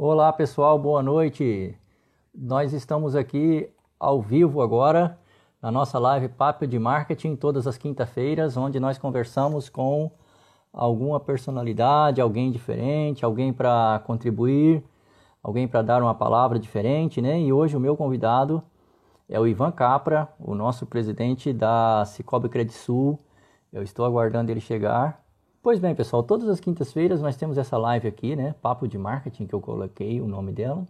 Olá pessoal, boa noite. Nós estamos aqui ao vivo agora na nossa live Papo de Marketing todas as quinta-feiras, onde nós conversamos com alguma personalidade, alguém diferente, alguém para contribuir, alguém para dar uma palavra diferente, né? E hoje o meu convidado é o Ivan Capra, o nosso presidente da Cicobi Credisul. Eu estou aguardando ele chegar. Pois bem, pessoal, todas as quintas-feiras nós temos essa live aqui, né? Papo de Marketing, que eu coloquei o nome dela.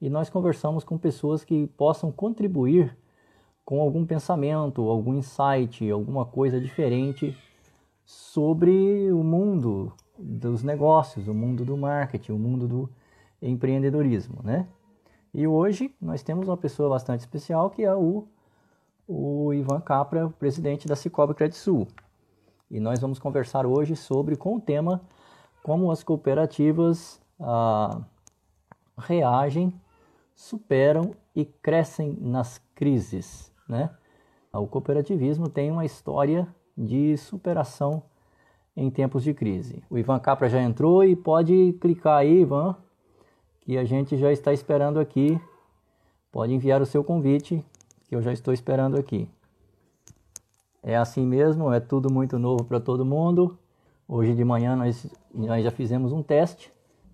E nós conversamos com pessoas que possam contribuir com algum pensamento, algum insight, alguma coisa diferente sobre o mundo dos negócios, o mundo do marketing, o mundo do empreendedorismo, né? E hoje nós temos uma pessoa bastante especial que é o, o Ivan Capra, presidente da Cicobi Credit Sul. E nós vamos conversar hoje sobre com o tema como as cooperativas ah, reagem, superam e crescem nas crises, né? O cooperativismo tem uma história de superação em tempos de crise. O Ivan Capra já entrou e pode clicar aí, Ivan, que a gente já está esperando aqui. Pode enviar o seu convite, que eu já estou esperando aqui. É assim mesmo, é tudo muito novo para todo mundo. Hoje de manhã nós, nós já fizemos um teste.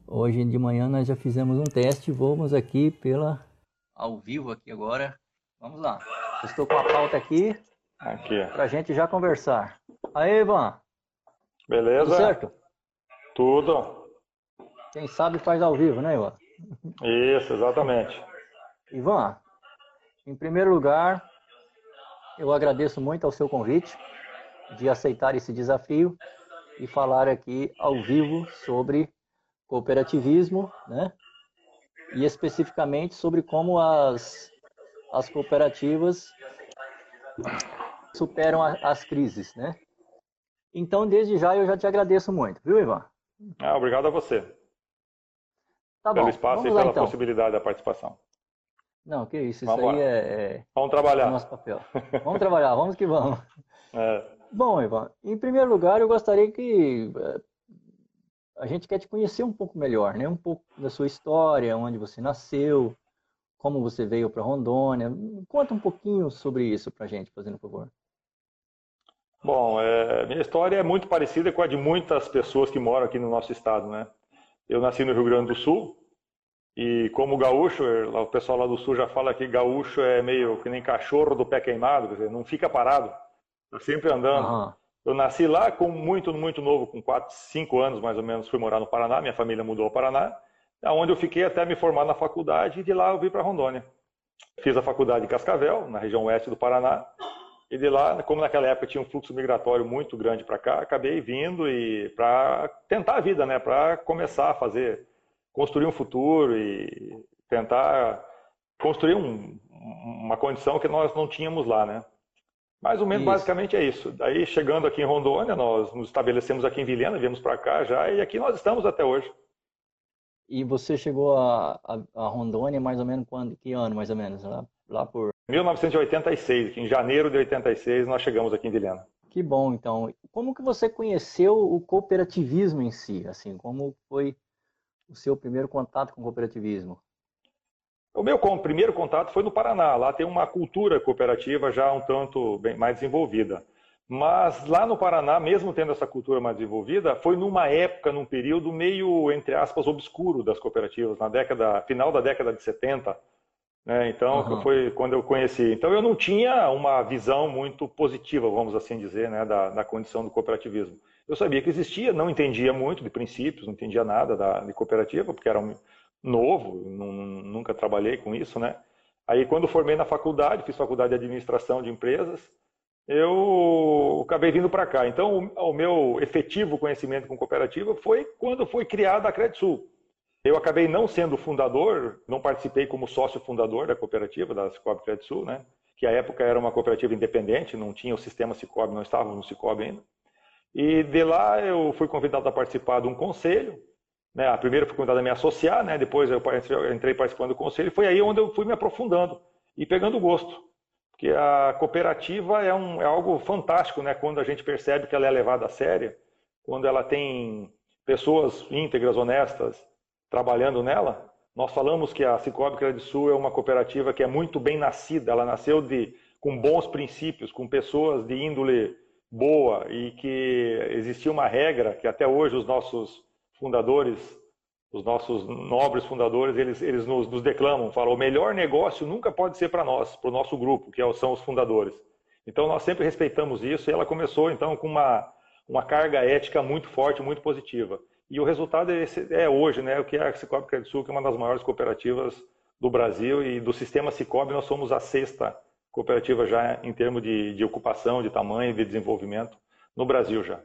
Hoje de manhã nós já fizemos um teste. Vamos aqui pela ao vivo aqui agora. Vamos lá. Estou com a pauta aqui. Aqui. Para a gente já conversar. Aí, Ivan. Beleza? Tudo certo? Tudo. Quem sabe faz ao vivo, né, Ivan? Isso, exatamente. Ivan, em primeiro lugar, eu agradeço muito ao seu convite de aceitar esse desafio e falar aqui ao vivo sobre cooperativismo, né? E especificamente sobre como as, as cooperativas superam a, as crises, né? Então, desde já, eu já te agradeço muito, viu, Ivan? Ah, obrigado a você. Tá pelo bom. espaço Vamos e lá, pela então. possibilidade da participação. Não, que isso, isso Vamos aí lá. é, é Vamos o trabalhar. nosso papel. Vamos trabalhar, vamos que vamos. É, Bom, Ivan, em primeiro lugar, eu gostaria que eh, a gente quer te conhecer um pouco melhor, né? Um pouco da sua história, onde você nasceu, como você veio para Rondônia. Conta um pouquinho sobre isso para a gente, fazendo favor. Bom, é, minha história é muito parecida com a de muitas pessoas que moram aqui no nosso estado, né? Eu nasci no Rio Grande do Sul e como gaúcho, lá- o pessoal lá do sul já fala que gaúcho é meio que nem cachorro do pé queimado, quer dizer, não fica parado, tá sempre andando. Aham. Eu nasci lá com muito, muito novo, com 4, 5 anos mais ou menos, fui morar no Paraná, minha família mudou ao Paraná, onde eu fiquei até me formar na faculdade e de lá eu vim para Rondônia. Fiz a faculdade em Cascavel, na região oeste do Paraná, e de lá, como naquela época tinha um fluxo migratório muito grande para cá, acabei vindo e para tentar a vida, né, para começar a fazer, construir um futuro e tentar construir um- uma condição que nós não tínhamos lá, né? Mais ou menos, Isso. basicamente é isso. Daí, chegando aqui em Rondônia, nós nos estabelecemos aqui em Vilhena, viemos para cá já, e aqui nós estamos até hoje. E você chegou a, a, a Rondônia mais ou menos quando? Que ano, mais ou menos? Lá, lá por. 1986, aqui em janeiro de 86, nós chegamos aqui em Vilhena. Que bom, então. Como que você conheceu o cooperativismo em si? Assim, como foi o seu primeiro contato com o cooperativismo? O meu primeiro contato foi no Paraná. Lá tem uma cultura cooperativa já um tanto bem mais desenvolvida. Mas lá no Paraná, mesmo tendo essa cultura mais desenvolvida, foi numa época, num período meio, entre aspas, obscuro das cooperativas, na década, final da década de 70. Né? Então, Aham. foi quando eu conheci. Então, eu não tinha uma visão muito positiva, vamos assim dizer, né, da, da condição do cooperativismo. Eu sabia que existia, não entendia muito de princípios, não entendia nada da, de cooperativa, porque era um novo, nu- nunca trabalhei com isso, né? Aí, quando formei na faculdade, fiz faculdade de administração de empresas, eu acabei vindo para cá. Então, o, o meu efetivo conhecimento com cooperativa foi quando foi criada a Credsul. Eu acabei não sendo fundador, não participei como sócio fundador da cooperativa, da Cicobi Credsul, né? Que à época era uma cooperativa independente, não tinha o sistema Cicobi, não estávamos no Cicobi ainda. E de lá eu fui convidado a participar de um conselho, né? A primeira fui convidado a me associar, né? Depois eu entrei participando do conselho e foi aí onde eu fui me aprofundando e pegando gosto. Porque a cooperativa é, um, é algo fantástico, né? Quando a gente percebe que ela é levada a sério, quando ela tem pessoas íntegras, honestas, trabalhando nela, nós falamos que a Cicobi Crédito Sul é uma cooperativa que é muito bem nascida, ela nasceu de, com bons princípios, com pessoas de índole boa e que existia uma regra que até hoje os nossos fundadores, os nossos nobres fundadores, eles, eles nos, nos declamam, falam, o melhor negócio nunca pode ser para nós, para o nosso grupo, que é são os fundadores. Então nós sempre respeitamos isso e ela começou então com uma, uma carga ética muito forte, muito positiva. E o resultado é, esse, é hoje, né, o que é a Cicobi Crédito Sul, que é uma das maiores cooperativas do Brasil e do sistema Cicobi nós somos a sexta cooperativa já em termos de, de ocupação, de tamanho, de desenvolvimento no Brasil já.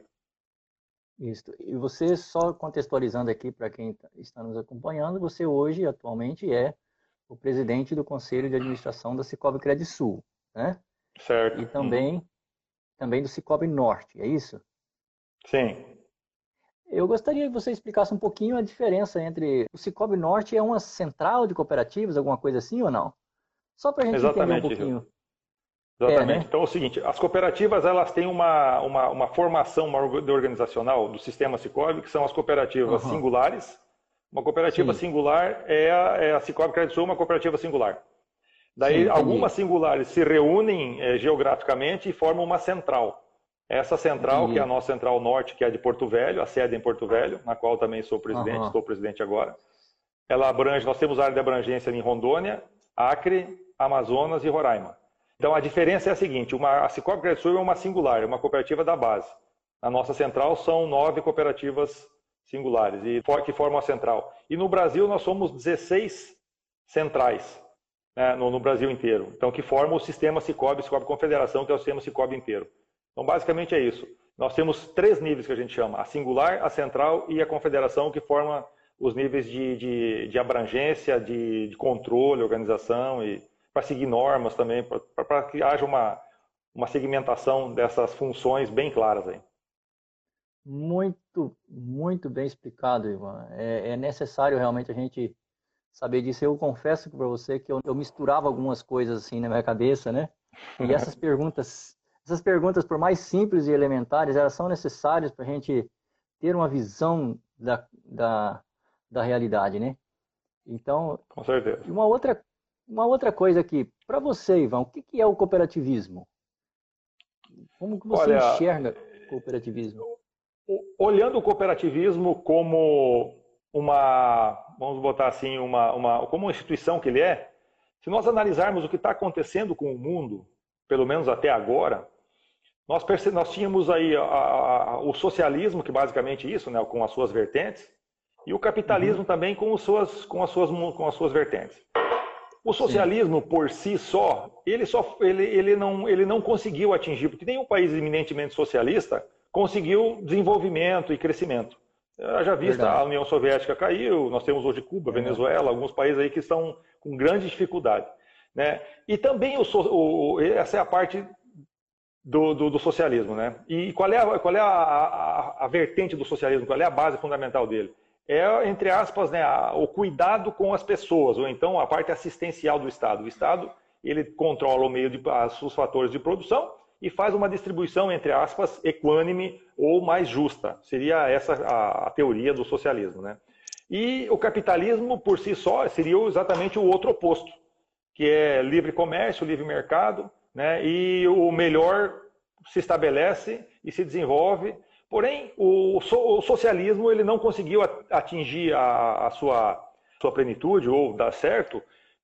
Isso. E você, só contextualizando aqui para quem tá, está nos acompanhando, você hoje, atualmente, é o presidente do Conselho de Administração da Cicobi Sul, né? Certo. E também, uhum. também do Cicobi Norte, é isso? Sim. Eu gostaria que você explicasse um pouquinho a diferença entre o Cicobi Norte é uma central de cooperativas, alguma coisa assim ou não? Só para a gente Exatamente, entender um pouquinho. Exatamente. É, né? Então é o seguinte, as cooperativas elas têm uma, uma, uma formação uma organizacional do sistema Cicobi, que são as cooperativas uhum. singulares. Uma cooperativa Sim. singular é a, é a Cicobi Crédito Sul, uma cooperativa singular. Daí Sim, algumas singulares se reúnem é, geograficamente e formam uma central. Essa central, que é a nossa central norte, que é de Porto Velho, a sede em Porto Velho, na qual também sou presidente, uhum. estou presidente agora. Ela abrange, nós temos área de abrangência em Rondônia, Acre, Amazonas e Roraima. Então a diferença é a seguinte: uma, a Cicobi Crédito Sul é uma singular, é uma cooperativa da base. Na nossa central são nove cooperativas singulares e que formam a central. E no Brasil nós somos 16 centrais né, no, no, Brasil inteiro. Então que formam o sistema Cicobi, Cicobi Confederação, que é o sistema Cicobi inteiro. Então basicamente é isso. Nós temos três níveis que a gente chama: a singular, a central e a confederação, que forma os níveis de, de, de abrangência, de, de controle, organização e para seguir normas também, para que haja uma, uma segmentação dessas funções bem claras aí. Muito, muito bem explicado, Ivan. É, é necessário realmente a gente saber disso. Eu confesso para você que eu, eu, misturava algumas coisas assim na minha cabeça, né? E essas perguntas, essas perguntas, por mais simples e elementares, elas são necessárias para a gente ter uma visão da, da, da realidade, né? Então, com certeza. Uma outra uma outra coisa aqui, para você, Ivan, o que é o cooperativismo? Como que você Olha, enxerga o cooperativismo? Olhando o cooperativismo como uma, vamos botar assim, uma, uma, como uma instituição que ele é, se nós analisarmos o que está acontecendo com o mundo, pelo menos até agora, nós, nós tínhamos aí a, a, o socialismo, que basicamente é isso, né, com as suas vertentes, e o capitalismo uhum. também com, suas, com, as suas, com as suas vertentes. O socialismo Sim. por si só, ele, só ele, ele, não, ele não conseguiu atingir, porque nenhum país eminentemente socialista conseguiu desenvolvimento e crescimento. Já vista, Verdade. a União Soviética caiu, nós temos hoje Cuba, Venezuela, alguns países aí que estão com grande dificuldade. Né? E também o, o, essa é a parte do, do, do, socialismo. Né? E qual é, a, qual é a, a, a vertente do socialismo? Qual é a base fundamental dele? é, entre aspas, né, o cuidado com as pessoas, ou então a parte assistencial do Estado. O Estado ele controla o meio de os fatores de produção e faz uma distribuição, entre aspas, equânime ou mais justa. Seria essa a, a teoria do socialismo. Né? E o capitalismo, por si só, seria exatamente o outro oposto, que é livre comércio, livre mercado, né? e o melhor se estabelece e se desenvolve Porém, o, o socialismo ele não conseguiu atingir a, a sua, sua plenitude ou dar certo.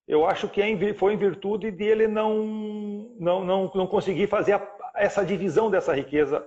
Eu acho que é foi em virtude de ele não, não, não, não conseguir fazer a, essa divisão dessa riqueza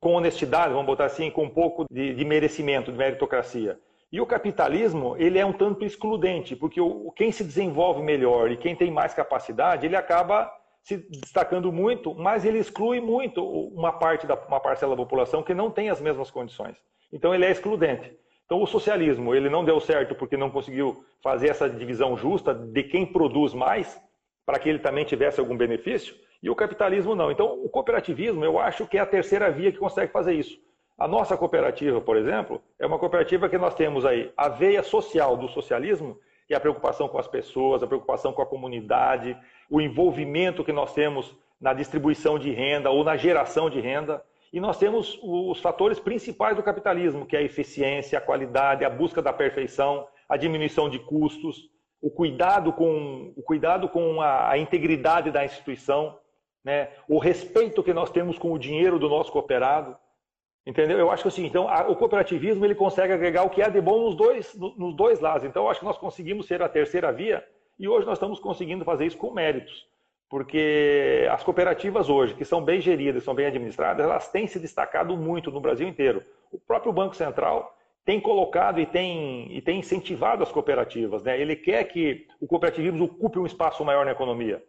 com honestidade, vamos botar assim, com um pouco de, de, merecimento, de meritocracia. E o capitalismo, ele é um tanto excludente, porque o, quem se desenvolve melhor e quem tem mais capacidade, ele acaba se destacando muito, mas ele exclui muito uma parte da uma parcela da população que não tem as mesmas condições. Então ele é excludente. Então o socialismo ele não deu certo porque não conseguiu fazer essa divisão justa de quem produz mais para que ele também tivesse algum benefício e o capitalismo não. Então o cooperativismo eu acho que é a terceira via que consegue fazer isso. A nossa cooperativa, por exemplo, é uma cooperativa que nós temos aí a veia social do socialismo e a preocupação com as pessoas, a preocupação com a comunidade, o envolvimento que nós temos na distribuição de renda ou na geração de renda. E nós temos os fatores principais do capitalismo, que é a eficiência, a qualidade, a busca da perfeição, a diminuição de custos, o cuidado com, o cuidado com a, a integridade da instituição, né? o respeito que nós temos com o dinheiro do nosso cooperado. Entendeu? Eu acho que assim, então, a, o cooperativismo ele consegue agregar o que é de bom nos dois, no, nos dois lados. Então, eu acho que nós conseguimos ser a terceira via e hoje nós estamos conseguindo fazer isso com méritos. Porque as cooperativas hoje, que são bem geridas, são bem administradas, elas têm se destacado muito no Brasil inteiro. O próprio Banco Central tem colocado e tem, e tem incentivado as cooperativas. Né? Ele quer que o cooperativismo ocupe um espaço maior na economia.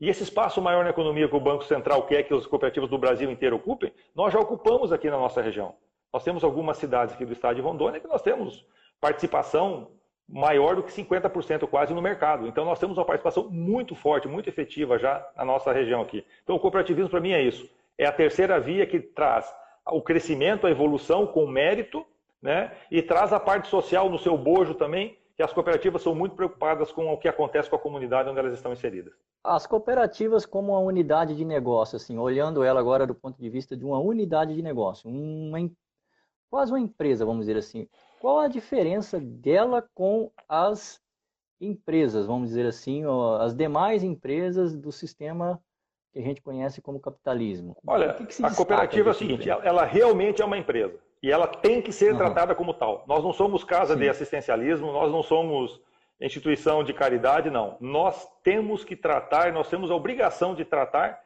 E esse espaço maior na economia que o Banco Central quer que as cooperativas do Brasil inteiro ocupem, nós já ocupamos aqui na nossa região. Nós temos algumas cidades aqui do estado de Rondônia que nós temos participação maior do que 50% quase no mercado. Então nós temos uma participação muito forte, muito efetiva já na nossa região aqui. Então o cooperativismo para mim é isso. É a terceira via que traz o crescimento, a evolução com mérito né? E traz a parte social no seu bojo também, que as cooperativas são muito preocupadas com o que acontece com a comunidade onde elas estão inseridas. As cooperativas como uma unidade de negócio, assim, olhando ela agora do ponto de vista de uma unidade de negócio, uma, quase uma empresa, vamos dizer assim. Qual a diferença dela com as empresas, vamos dizer assim, as demais empresas do sistema que a gente conhece como capitalismo? Olha, que que a cooperativa é o seguinte, ela realmente é uma empresa e ela tem que ser uhum. tratada como tal. Nós não somos casa Sim. de assistencialismo, nós não somos instituição de caridade, não. Nós temos que tratar, nós temos a obrigação de tratar,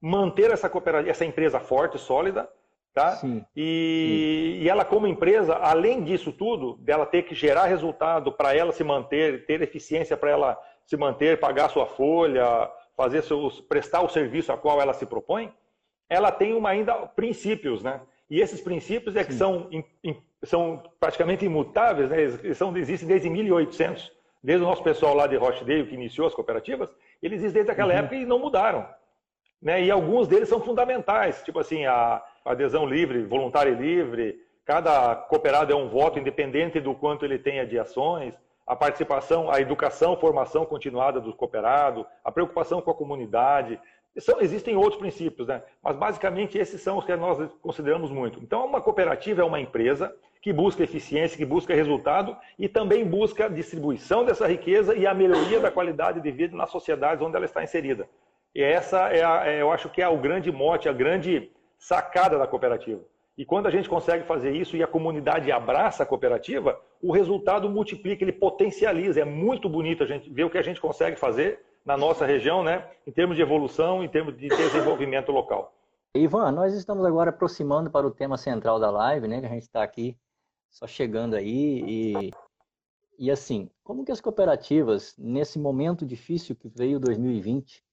manter essa cooperativa, essa empresa forte, sólida, tá? Sim. E, Sim. e ela como empresa, além disso tudo, dela ter que gerar resultado para ela se manter, ter eficiência para ela se manter, pagar sua folha, fazer seus, prestar o serviço a qual ela se propõe, ela tem uma ainda princípios, né? E esses princípios é que são, são praticamente imutáveis, né? eles são, existem desde 1800, desde o nosso pessoal lá de Rochdale, que iniciou as cooperativas, eles existem desde aquela uhum. época e não mudaram. Né? E alguns deles são fundamentais, tipo assim, a adesão livre, voluntária e livre, cada cooperado é um voto independente do quanto ele tenha de ações, a participação, a educação, formação continuada do cooperado, a preocupação com a comunidade, são, existem outros princípios, né? mas basicamente esses são os que nós consideramos muito. Então, uma cooperativa é uma empresa que busca eficiência, que busca resultado e também busca distribuição dessa riqueza e a melhoria da qualidade de vida nas sociedades onde ela está inserida. E essa é, a, é eu acho que é o grande mote, a grande sacada da cooperativa. E quando a gente consegue fazer isso e a comunidade abraça a cooperativa, o resultado multiplica, ele potencializa. É muito bonito a gente ver o que a gente consegue fazer na nossa região, né, em termos de evolução, em termos de desenvolvimento local. Ivan, nós estamos agora aproximando para o tema central da live, né, que a gente está aqui só chegando aí e, e assim, como que as cooperativas, nesse momento difícil que veio 2020,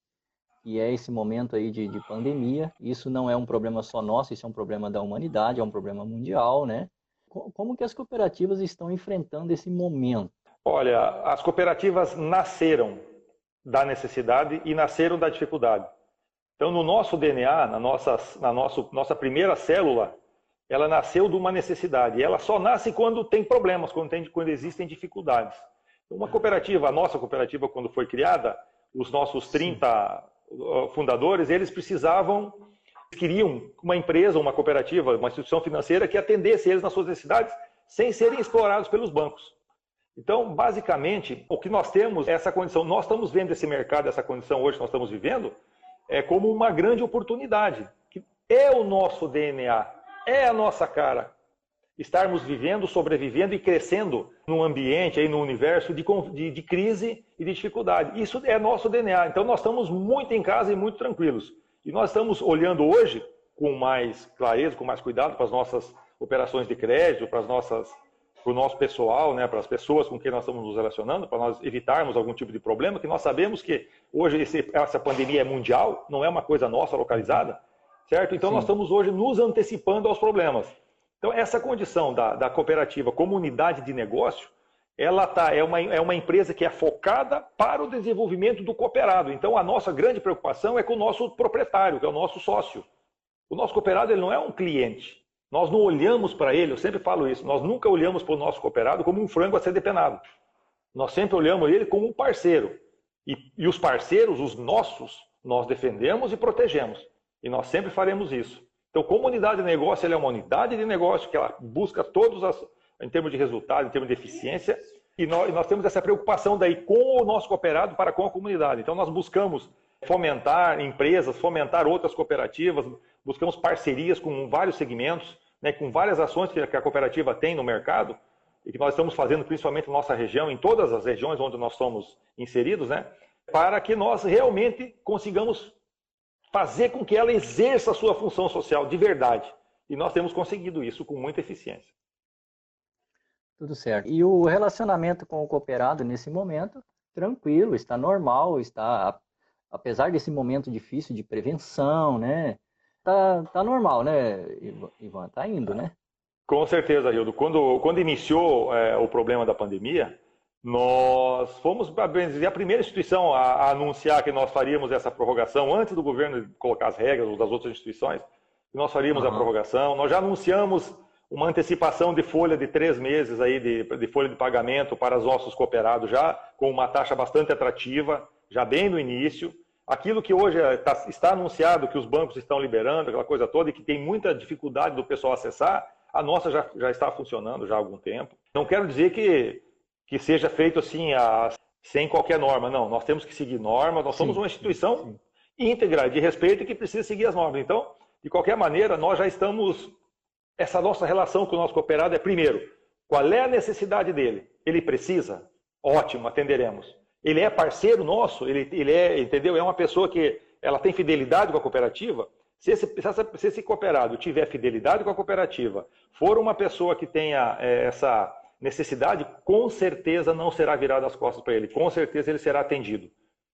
e é esse momento aí de, de pandemia, isso não é um problema só nosso, isso é um problema da humanidade, é um problema mundial, né? Como que as cooperativas estão enfrentando esse momento? Olha, as cooperativas nasceram da necessidade e nasceram da dificuldade. Então, no nosso DNA, na nossa, na nosso, nossa primeira célula, ela nasceu de uma necessidade. E ela só nasce quando tem problemas, quando, tem, quando existem dificuldades. Uma cooperativa, a nossa cooperativa, quando foi criada, os nossos 30 Sim. Fundadores, eles precisavam, queriam uma empresa, uma cooperativa, uma instituição financeira que atendesse eles nas suas necessidades sem serem explorados pelos bancos. Então, basicamente, o que nós temos é essa condição. Nós estamos vendo esse mercado, essa condição hoje que nós estamos vivendo, é como uma grande oportunidade, que é o nosso DNA, é a nossa cara. Estarmos vivendo, sobrevivendo e crescendo num ambiente, aí, num universo de, de, de crise e de dificuldade. Isso é nosso DNA. Então, nós estamos muito em casa e muito tranquilos. E nós estamos olhando hoje com mais clareza, com mais cuidado para as nossas operações de crédito, para as nossas para o nosso pessoal, né, para as pessoas com quem nós estamos nos relacionando, para nós evitarmos algum tipo de problema, que nós sabemos que hoje esse, essa pandemia é mundial, não é uma coisa nossa localizada, certo? Então Sim. nós estamos hoje nos antecipando aos problemas. Então essa condição da, da cooperativa como unidade de negócio, ela tá, é, uma, é uma empresa que é focada para o desenvolvimento do cooperado. Então a nossa grande preocupação é com o nosso proprietário, que é o nosso sócio. O nosso cooperado ele não é um cliente, nós não olhamos para ele, eu sempre falo isso, nós nunca olhamos para o nosso cooperado como um frango a ser depenado. Nós sempre olhamos ele como um parceiro. E, e os parceiros, os nossos, nós defendemos e protegemos. E nós sempre faremos isso. Então, como unidade de negócio, ela é uma unidade de negócio que ela busca todos as, em termos de resultado, em termos de eficiência, E nós, nós temos essa preocupação daí com o nosso cooperado para com a comunidade. Então nós buscamos fomentar empresas, fomentar outras cooperativas, buscamos parcerias com vários segmentos, né, com várias ações que a cooperativa tem no mercado e que nós estamos fazendo principalmente na nossa região, em todas as regiões onde nós somos inseridos, né, para que nós realmente consigamos fazer com que ela exerça a sua função social de verdade. E nós temos conseguido isso com muita eficiência. Tudo certo. E o relacionamento com o cooperado nesse momento, tranquilo, está normal, está apesar desse momento difícil de prevenção, né? Tá, tá normal, né, Ivan? Tá indo, né? Com certeza, Rildo. Quando, quando iniciou é, o problema da pandemia, nós fomos a primeira instituição a, a, anunciar que nós faríamos essa prorrogação antes do governo colocar as regras ou das outras instituições, que nós faríamos uhum. a prorrogação. Nós já anunciamos uma antecipação de folha de três meses aí de, de folha de pagamento para os nossos cooperados já com uma taxa bastante atrativa, já bem no início. Aquilo que hoje está, está anunciado que os bancos estão liberando, aquela coisa toda, e que tem muita dificuldade do pessoal acessar, a nossa já, já está funcionando já há algum tempo. Não quero dizer que, que seja feito assim a, sem qualquer norma, não. Nós temos que seguir normas, nós sim, somos uma instituição sim. íntegra, de respeito e que precisa seguir as normas. Então, de qualquer maneira, nós já estamos essa nossa relação com o nosso cooperado é, primeiro, qual é a necessidade dele? Ele precisa? Ótimo, atenderemos. Ele é parceiro nosso? Ele, ele é, entendeu? É uma pessoa que ela tem fidelidade com a cooperativa? Se esse, se esse cooperado tiver fidelidade com a cooperativa, for uma pessoa que tenha é, essa necessidade, com certeza não será virado as costas para ele, com certeza ele será atendido.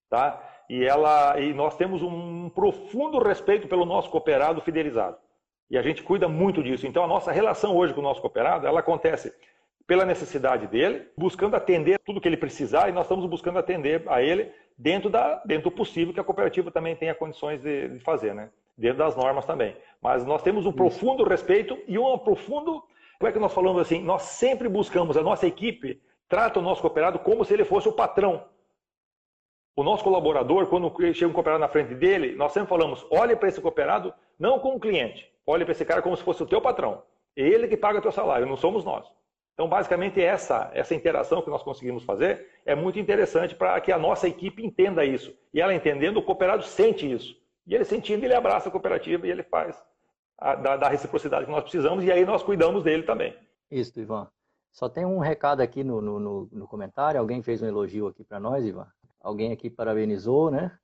Tá? E, ela, e nós temos um profundo respeito pelo nosso cooperado fidelizado. E a gente cuida muito disso. Então, a nossa relação hoje com o nosso cooperado, ela acontece pela necessidade dele, buscando atender tudo que ele precisar, e nós estamos buscando atender a ele dentro, da, dentro do possível que a cooperativa também tenha condições de, de fazer, né? dentro das normas também. Mas nós temos um Isso. profundo respeito e um profundo. Como é que nós falamos assim? Nós sempre buscamos, a nossa equipe trata o nosso cooperado como se ele fosse o patrão. O nosso colaborador, quando chega um cooperado na frente dele, nós sempre falamos: olhe para esse cooperado não como cliente, olhe para esse cara como se fosse o teu patrão. Ele que paga o teu salário, não somos nós. Então, basicamente, essa, essa interação que nós conseguimos fazer é muito interessante para que a nossa equipe entenda isso. E ela entendendo, o cooperado sente isso. E ele sentindo, ele abraça a cooperativa e ele faz a, da, da, reciprocidade que nós precisamos e aí nós cuidamos dele também. Isso, Ivan. Só tem um recado aqui no, no, no comentário. Alguém fez um elogio aqui para nós, Ivan. Alguém aqui parabenizou, né?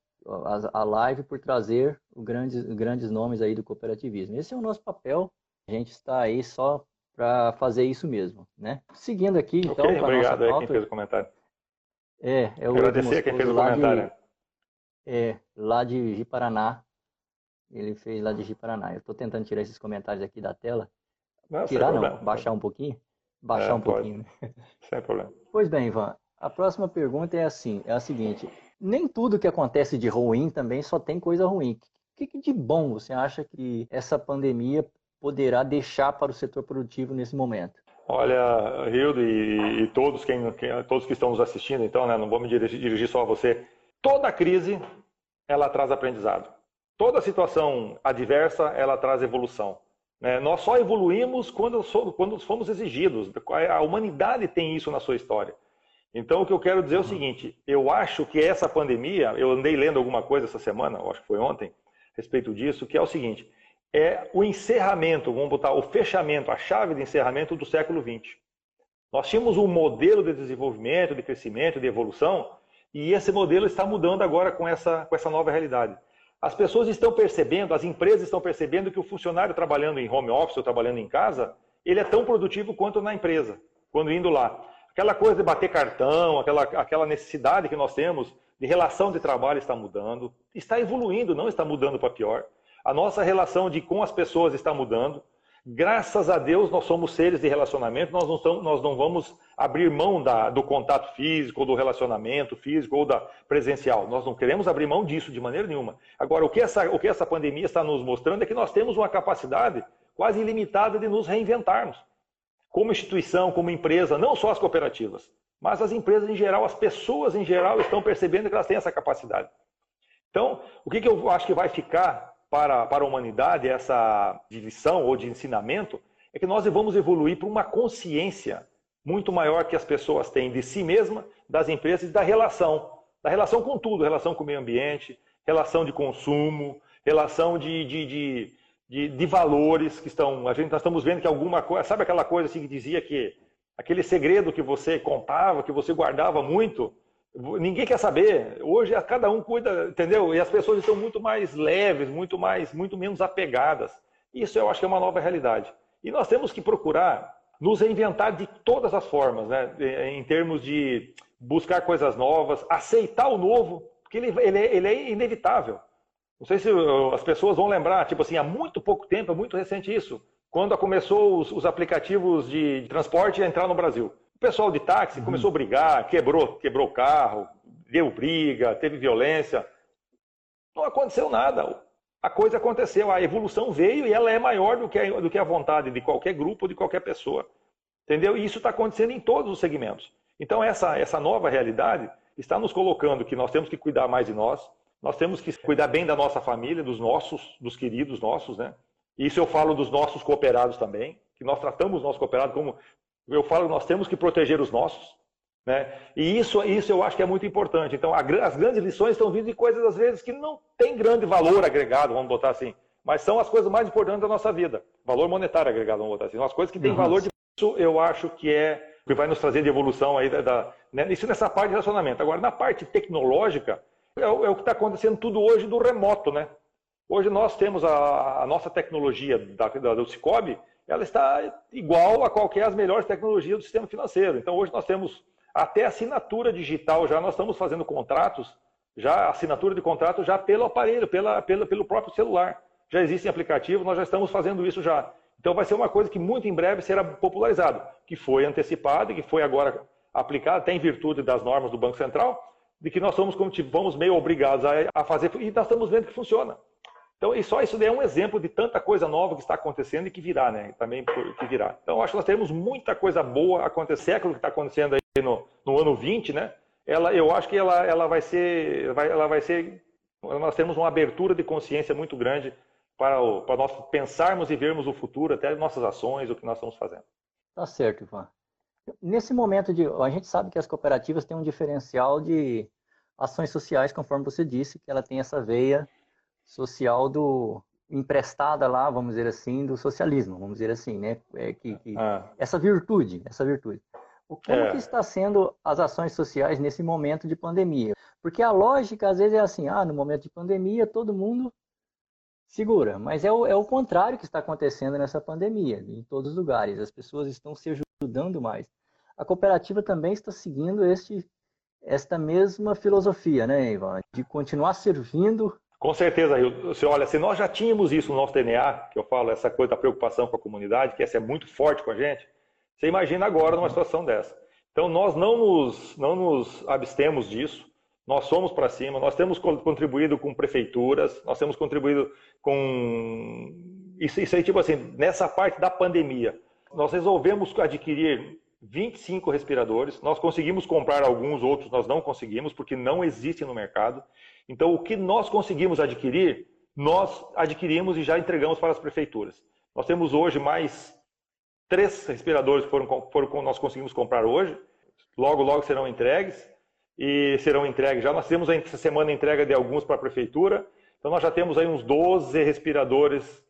a, live por trazer grandes, grandes nomes aí do cooperativismo. Esse é o nosso papel. A gente está aí só para fazer isso mesmo, né? Seguindo aqui, então, okay, obrigado a nossa pauta, quem fez o comentário. É, é o Agradecer quem fez o comentário. De, é, lá de Jiparaná. Ele fez lá de Jiparaná. Eu estou tentando tirar esses comentários aqui da tela. Não, tirar não, baixar um pouquinho. Baixar é, um pode. pouquinho. Né? Sem problema. Pois bem, Ivan. A próxima pergunta é assim, é a seguinte: nem tudo que acontece de ruim também só tem coisa ruim. O que de bom você acha que essa pandemia poderá deixar para o setor produtivo nesse momento? Olha, Rildo e, e todos, quem, quem, todos que estão nos assistindo, então, né, não vou me dirigir, dirigir só a você. Toda crise, ela traz aprendizado. Toda situação adversa, ela traz evolução. Né? Nós só evoluímos quando, quando fomos exigidos. A humanidade tem isso na sua história. Então, o que eu quero dizer é o seguinte: eu acho que essa pandemia, eu andei lendo alguma coisa essa semana, acho que foi ontem, a respeito disso, que é o seguinte: é o encerramento, vamos botar o fechamento, a chave de encerramento do século XX. Nós tínhamos um modelo de desenvolvimento, de crescimento, de evolução, e esse modelo está mudando agora com essa, com essa nova realidade. As pessoas estão percebendo, as empresas estão percebendo que o funcionário trabalhando em home office ou trabalhando em casa, ele é tão produtivo quanto na empresa, quando indo lá. Aquela coisa de bater cartão, aquela, aquela necessidade que nós temos de relação de trabalho está mudando, está evoluindo, não está mudando para pior. A nossa relação de com as pessoas está mudando. Graças a Deus nós somos seres de relacionamento, nós não, estamos, nós não vamos abrir mão da, do contato físico, do relacionamento físico ou da presencial. Nós não queremos abrir mão disso de maneira nenhuma. Agora, o que essa, o que essa pandemia está nos mostrando é que nós temos uma capacidade quase ilimitada de nos reinventarmos como instituição, como empresa, não só as cooperativas, mas as empresas em geral, as pessoas em geral estão percebendo que elas têm essa capacidade. Então, o que, que eu acho que vai ficar para, para a humanidade, essa divisão ou de ensinamento, é que nós vamos evoluir para uma consciência muito maior que as pessoas têm de si mesma, das empresas e da relação. Da relação com tudo, relação com o meio ambiente, relação de consumo, relação de, de, de, de, de valores que estão. A gente, nós estamos vendo que alguma coisa. Sabe aquela coisa assim que dizia que aquele segredo que você contava, que você guardava muito, ninguém quer saber. Hoje cada um cuida, entendeu? E as pessoas estão muito mais leves, muito mais, muito menos apegadas. Isso eu acho que é uma nova realidade. E nós temos que procurar nos reinventar de todas as formas, né? em termos de buscar coisas novas, aceitar o novo, porque ele, ele, é, ele é inevitável. Não sei se as pessoas vão lembrar, tipo assim, há muito pouco tempo, é muito recente isso, quando começou os, os aplicativos de, de, transporte a entrar no Brasil. O pessoal de táxi uhum. começou a brigar, quebrou, quebrou o carro, deu briga, teve violência. Não aconteceu nada. A coisa aconteceu, a evolução veio e ela é maior do que a, do que a vontade de qualquer grupo, de qualquer pessoa. Entendeu? E isso está acontecendo em todos os segmentos. Então, essa, essa nova realidade está nos colocando que nós temos que cuidar mais de nós, nós temos que cuidar bem da nossa família, dos nossos, dos queridos nossos, né? Isso eu falo dos nossos cooperados também, que nós tratamos os nossos cooperados como eu falo, nós temos que proteger os nossos, né? E isso, isso eu acho que é muito importante. Então, a, as grandes lições estão vindo de coisas às vezes que não têm grande valor agregado, vamos botar assim, mas são as coisas mais importantes da nossa vida. Valor monetário agregado, vamos botar assim. São as coisas que têm uhum. valor de isso eu acho que é que vai nos trazer de evolução aí da, da né? isso nessa parte de relacionamento. Agora, na parte tecnológica, é, é o que está acontecendo tudo hoje do remoto, né? Hoje nós temos a, a nossa tecnologia da, da, do Cicobi, ela está igual a qualquer as melhores tecnologias do sistema financeiro. Então hoje nós temos até assinatura digital já, nós estamos fazendo contratos, já assinatura de contrato já pelo aparelho, pela, pela, pelo próprio celular. Já existem aplicativos, nós já estamos fazendo isso já. Então vai ser uma coisa que muito em breve será popularizado, que foi antecipado e que foi agora aplicado, até em virtude das normas do Banco Central, de que nós somos, como vamos meio obrigados a, a fazer, e nós estamos vendo que funciona. Então, e só isso é um exemplo de tanta coisa nova que está acontecendo e que virá, né? Também que virá. Então, acho que nós temos muita coisa boa acontecendo, século que está acontecendo aí no, no, ano 20, né? Ela, eu acho que ela, ela vai ser, vai, ela vai ser, nós temos uma abertura de consciência muito grande para, o, para nós pensarmos e vermos o futuro, até nossas ações, o que nós estamos fazendo. Tá certo, Ivan. Nesse momento de. A gente sabe que as cooperativas têm um diferencial de ações sociais, conforme você disse, que ela tem essa veia social do emprestada lá, vamos dizer assim, do socialismo, vamos dizer assim, né? É que, que ah. essa virtude, essa virtude. Como é. que está sendo as ações sociais nesse momento de pandemia? Porque a lógica às vezes é assim, ah, no momento de pandemia todo mundo segura, mas é o, é o contrário que está acontecendo nessa pandemia, em todos os lugares. As pessoas estão se ajudando mais. A cooperativa também está seguindo este, esta mesma filosofia, né, Ivan? De continuar servindo. Com certeza, Você olha, se nós já tínhamos isso no nosso DNA, que eu falo, essa coisa da preocupação com a comunidade, que essa é muito forte com a gente, você imagina agora numa situação dessa. Então, nós não nos, não nos abstemos disso, nós somos para cima, nós temos contribuído com prefeituras, nós temos contribuído com. Isso, isso aí, tipo assim, nessa parte da pandemia, nós resolvemos adquirir 25 respiradores, nós conseguimos comprar alguns, outros nós não conseguimos, porque não existem no mercado. Então, o que nós conseguimos adquirir, nós adquirimos e já entregamos para as prefeituras. Nós temos hoje mais três respiradores que foram, foram nós conseguimos comprar hoje, logo, logo serão entregues e serão entregues já. Nós temos essa semana entrega de alguns para a prefeitura, então nós já temos aí uns 12 respiradores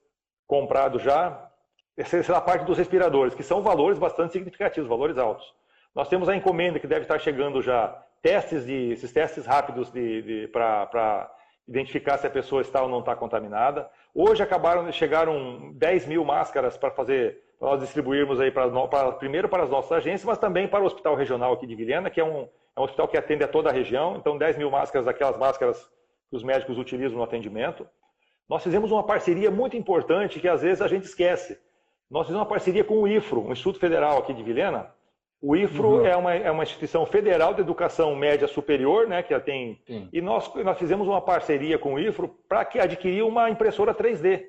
comprados já. Essa é a parte dos respiradores, que são valores bastante significativos, valores altos. Nós temos a encomenda que deve estar chegando já, testes de, esses testes rápidos de, de para identificar se a pessoa está ou não está contaminada. Hoje acabaram, chegaram 10 mil máscaras para fazer, nós distribuirmos aí para, primeiro para as nossas agências, mas também para o Hospital Regional aqui de Vilhena, que é um, é um hospital que atende a toda a região, então 10 mil máscaras, aquelas máscaras que os médicos utilizam no atendimento. Nós fizemos uma parceria muito importante que às vezes a gente esquece. Nós fizemos uma parceria com o IFRO, um Instituto Federal aqui de Vilhena. O IFRO uhum. é, uma, é uma instituição federal de educação média superior, né, que tem. Sim. E nós, nós fizemos uma parceria com o IFRO para que adquirir uma impressora 3D.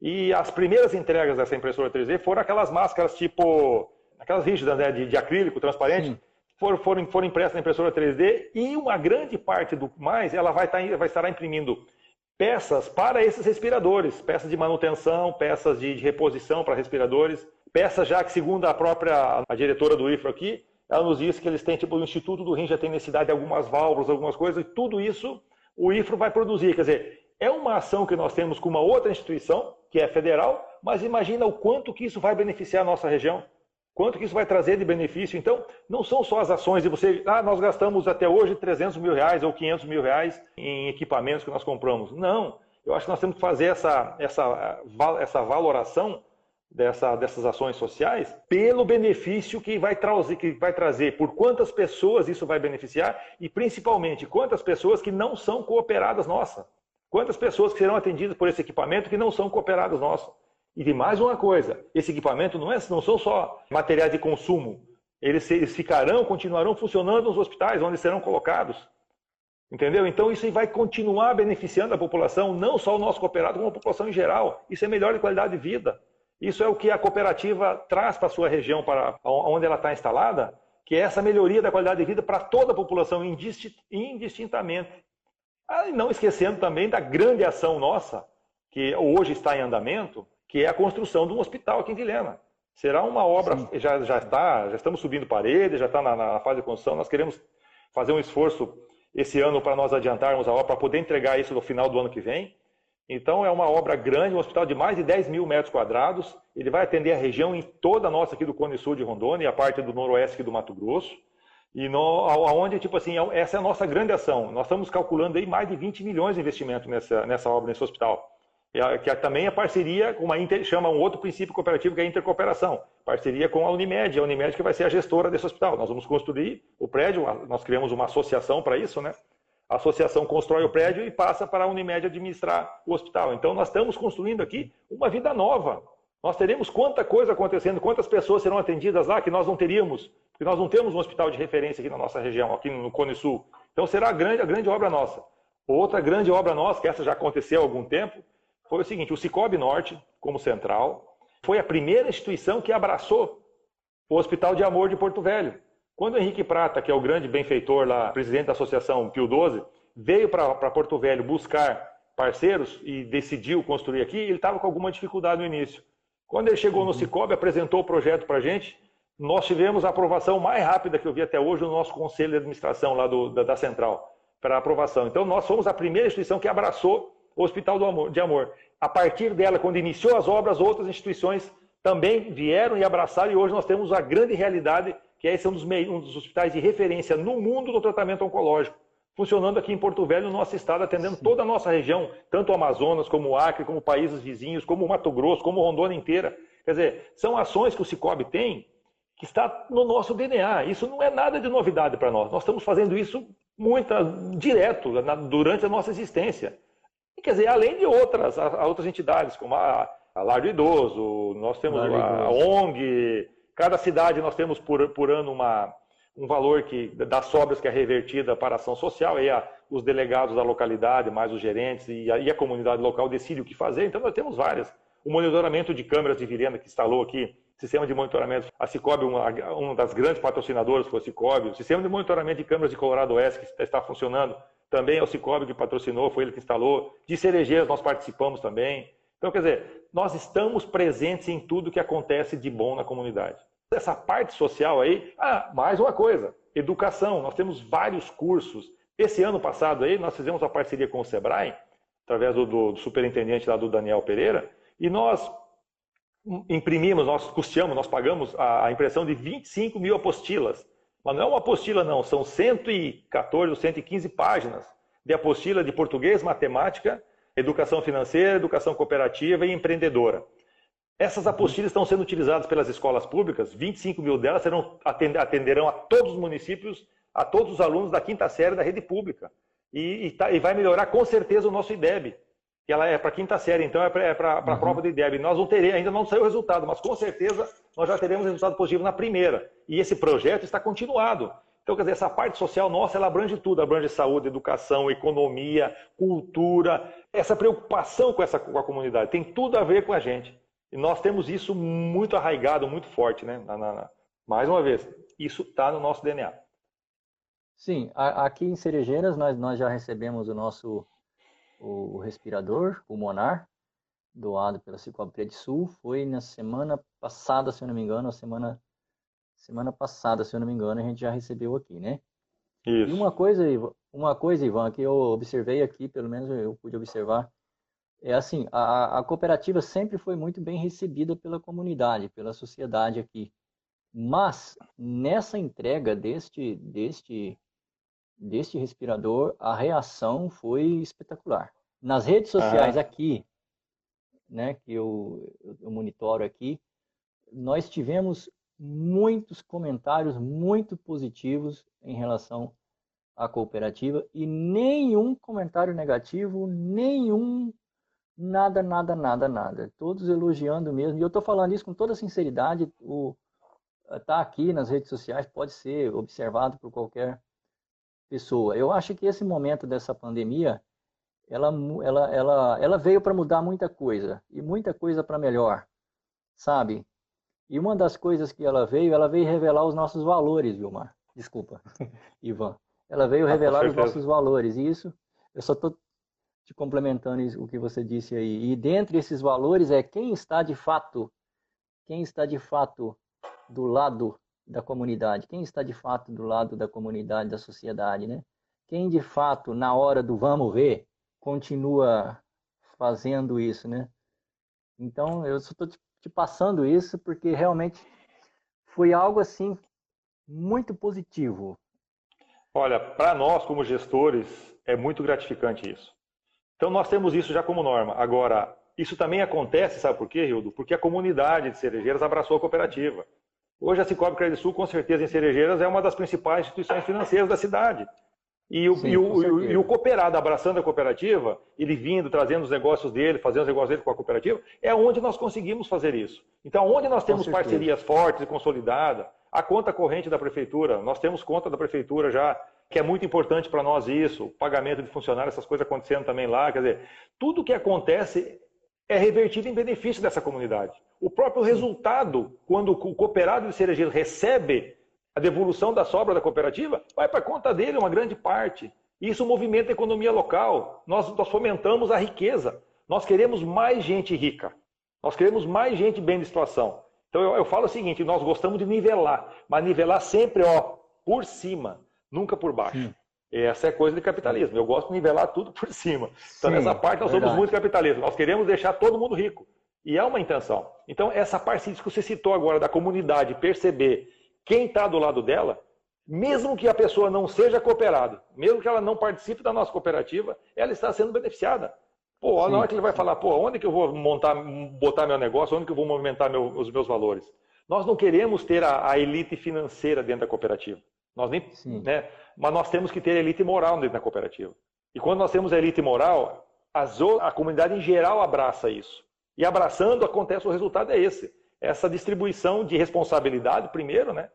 E as primeiras entregas dessa impressora 3D foram aquelas máscaras tipo, aquelas rígidas, né, de, de acrílico transparente. Sim foram, foram, foram impressas na impressora 3D e uma grande parte do mais ela vai, tá vai estar imprimindo peças para esses respiradores, peças de manutenção, peças de, de reposição para respiradores, peças já que, segundo a própria a diretora do IFRO aqui, ela nos disse que eles têm, tipo, o Instituto do Rim já tem necessidade de algumas válvulas, algumas coisas, e tudo isso o IFRO vai produzir. Quer dizer, é uma ação que nós temos com uma outra instituição, que é federal, mas imagina o quanto que isso vai beneficiar a nossa região. Quanto que isso vai trazer de benefício? Então, não são só as ações de você, ah, nós gastamos até hoje 300 mil reais ou 500 mil reais em equipamentos que nós compramos. Não, eu acho que nós temos que fazer essa, essa, essa valoração dessa, dessas ações sociais pelo benefício que vai, trazer, que vai trazer, por quantas pessoas isso vai beneficiar e principalmente quantas pessoas que não são cooperadas nossa. Quantas pessoas que serão atendidas por esse equipamento que não são cooperadas nossa. E mais uma coisa, esse equipamento não, é, não são só materiais de consumo, eles, eles ficarão, continuarão funcionando nos hospitais onde serão colocados. Entendeu? Então isso vai continuar beneficiando a população, não só o nosso cooperado, como a população em geral. Isso é melhor de qualidade de vida. Isso é o que a cooperativa traz para a sua região, para onde ela está instalada, que é essa melhoria da qualidade de vida para toda a população, indistintamente. Ah, não esquecendo também da grande ação nossa, que hoje está em andamento, que é a construção de um hospital aqui em Vilhena. Será uma obra, já, já está, já estamos subindo paredes, já está na, na fase de construção, nós queremos fazer um esforço esse ano para nós adiantarmos a obra, para poder entregar isso no final do ano que vem. Então, é uma obra grande, um hospital de mais de 10 mil metros quadrados. Ele vai atender a região em toda a nossa aqui do Cone Sul de Rondônia e a parte do noroeste do Mato Grosso. E no, aonde, tipo assim, é essa é a nossa grande ação. Nós estamos calculando aí mais de 20 milhões de investimento nessa, nessa obra, nesse hospital. Que é, também é parceria com uma inter, chama um outro princípio cooperativo que é a intercooperação. Parceria com a Unimed, a Unimed que vai ser a gestora desse hospital. Nós vamos construir o prédio, nós criamos uma associação para isso, né? A associação constrói o prédio e passa para a Unimed administrar o hospital. Então, nós estamos construindo aqui uma vida nova. Nós teremos quanta coisa acontecendo, quantas pessoas serão atendidas lá que nós não teríamos, porque nós não temos um hospital de referência aqui na nossa região, aqui no Cone Sul. Então, será a grande, a grande obra nossa. Outra grande obra nossa, que essa já aconteceu há algum tempo, foi o seguinte: o Cicobi Norte, como central, foi a primeira instituição que abraçou o Hospital de Amor de Porto Velho. Quando o Henrique Prata, que é o grande benfeitor lá, presidente da Associação Pio 12, veio para Porto Velho buscar parceiros e decidiu construir aqui, ele estava com alguma dificuldade no início. Quando ele chegou no uhum. Cicobi, apresentou o projeto para a gente, nós tivemos a aprovação mais rápida que eu vi até hoje no nosso conselho de administração lá do, da, da, central, para aprovação. Então, nós fomos a primeira instituição que abraçou o Hospital amor, de Amor. A partir dela, quando iniciou as obras, outras instituições também vieram e abraçaram, e hoje nós temos a grande realidade que esse é um dos, um dos hospitais de referência no mundo do tratamento oncológico, funcionando aqui em Porto Velho, no nosso estado, atendendo Sim. toda a nossa região, tanto o Amazonas, como o Acre, como países vizinhos, como o Mato Grosso, como Rondônia inteira. Quer dizer, são ações que o Cicobi tem que está no nosso DNA. Isso não é nada de novidade para nós. Nós estamos fazendo isso muito direto durante a nossa existência. E, quer dizer, além de outras, outras entidades, como a, a Lar do Idoso, nós temos a, a ONG, Cada cidade nós temos por, por ano uma, um valor que, das sobras que é revertida para a ação social, e a, os delegados da localidade, mais os gerentes e a, e a, comunidade local decidem o que fazer, então nós temos várias. O monitoramento de câmeras de virena que instalou aqui, sistema de monitoramento, a Cicobi, uma, uma das grandes patrocinadoras foi a Cicobi, o sistema de monitoramento de câmeras de Colorado Oeste que está funcionando, também é o Cicobi que patrocinou, foi ele que instalou. De cerejeiras nós participamos também. Então, quer dizer, nós estamos presentes em tudo que acontece de bom na comunidade. Essa parte social aí, ah, mais uma coisa, educação. Nós temos vários cursos. Esse ano passado aí, nós fizemos uma parceria com o Sebrae, através do, do, do superintendente lá do Daniel Pereira, e nós imprimimos, nós custeamos, nós pagamos a, impressão de 25 mil apostilas. Mas não é uma apostila, não, são 114 ou 115 páginas de apostila de português, matemática, educação financeira, educação cooperativa e empreendedora. Essas uhum. apostilas estão sendo utilizadas pelas escolas públicas, 25 mil delas serão, atenderão a todos os municípios, a todos os alunos da quinta série da rede pública. E, e, tá, e vai melhorar com certeza o nosso IDEB, que ela é para quinta série, então é para a uhum. prova do IDEB. Nós não teremos, ainda não saiu o resultado, mas com certeza nós já teremos resultado positivo na primeira. E esse projeto está continuado. Então, quer dizer, essa parte social nossa, ela abrange tudo, abrange saúde, educação, economia, cultura, essa preocupação com, essa, com a comunidade, tem tudo a ver com a gente. E nós temos isso muito arraigado, muito forte, né? Na, na, mais uma vez, isso está no nosso DNA. Sim, aqui em Cerejeiras nós, nós já recebemos o nosso o respirador pulmonar doado pela Cicobi Prédio Sul foi na semana passada, se eu não me engano, a semana semana passada, se eu não me engano, a gente já recebeu aqui, né? Isso. E uma coisa, uma coisa, Ivan, que eu observei aqui, pelo menos eu pude observar, é assim, a, a cooperativa sempre foi muito bem recebida pela comunidade, pela sociedade aqui. Mas nessa entrega deste deste deste respirador, a reação foi espetacular. Nas redes sociais ah. aqui, né, que eu, eu monitoro aqui, nós tivemos muitos comentários muito positivos em relação à cooperativa e nenhum comentário negativo, nenhum nada, nada, nada, nada. Todos elogiando mesmo. E eu estou falando isso com toda sinceridade. O tá aqui nas redes sociais pode ser observado por qualquer pessoa. Eu acho que esse momento dessa pandemia ela, ela, ela, ela veio para mudar muita coisa e muita coisa para melhor, sabe? E uma das coisas que ela veio, ela veio revelar os nossos valores, Vilmar. Desculpa, Ivan. Ela veio ah, revelar os nossos valores. E isso, eu só estou te complementando o que você disse aí. E dentre esses valores é quem está de fato, quem está de fato do lado da comunidade, quem está de fato do lado da comunidade, da sociedade, né? Quem de fato, na hora do vamos ver, continua fazendo isso, né? Então, eu estou te passando isso porque realmente foi algo assim muito positivo. Olha, para nós como gestores é muito gratificante isso. Então nós temos isso já como norma. Agora, isso também acontece, sabe por quê, Hildo? Porque a comunidade de cerejeiras abraçou a cooperativa. Hoje a Cicobi Crédito Sul, com certeza, em Cerejeiras, é uma das principais instituições financeiras da cidade. E o, Sim, e, o, e o, cooperado abraçando a cooperativa, ele vindo, trazendo os negócios dele, fazendo os negócios dele com a cooperativa, é onde nós conseguimos fazer isso. Então, onde nós temos parcerias fortes e consolidadas, a conta corrente da prefeitura, nós temos conta da prefeitura já, que é muito importante para nós isso, pagamento de funcionários, essas coisas acontecendo também lá, quer dizer, tudo que acontece é revertido em benefício dessa comunidade. O próprio resultado, quando o cooperado de cerejeiro recebe a devolução da sobra da cooperativa vai para a conta dele uma grande parte. Isso movimenta a economia local. Nós, nós fomentamos a riqueza. Nós queremos mais gente rica. Nós queremos mais gente bem de situação. Então eu, eu falo o seguinte: nós gostamos de nivelar, mas nivelar sempre ó, por cima, nunca por baixo. Sim. Essa é coisa de capitalismo. Eu gosto de nivelar tudo por cima. Então, Sim, nessa parte, nós verdade. somos muito capitalistas. Nós queremos deixar todo mundo rico. E é uma intenção. Então, essa parte que você citou agora da comunidade perceber quem está do lado dela, mesmo que a pessoa não seja cooperada, mesmo que ela não participe da nossa cooperativa, ela está sendo beneficiada. Pô, sim, na hora que ele vai falar, pô, onde que eu vou montar, botar meu negócio, onde que eu vou movimentar meu, os meus valores? Nós não queremos ter a, a, elite financeira dentro da cooperativa. Nós nem, né, mas nós temos que ter a elite moral dentro da cooperativa. E quando nós temos a elite moral, a comunidade em geral abraça isso. E abraçando, acontece o resultado é esse. Essa distribuição de responsabilidade, primeiro, né?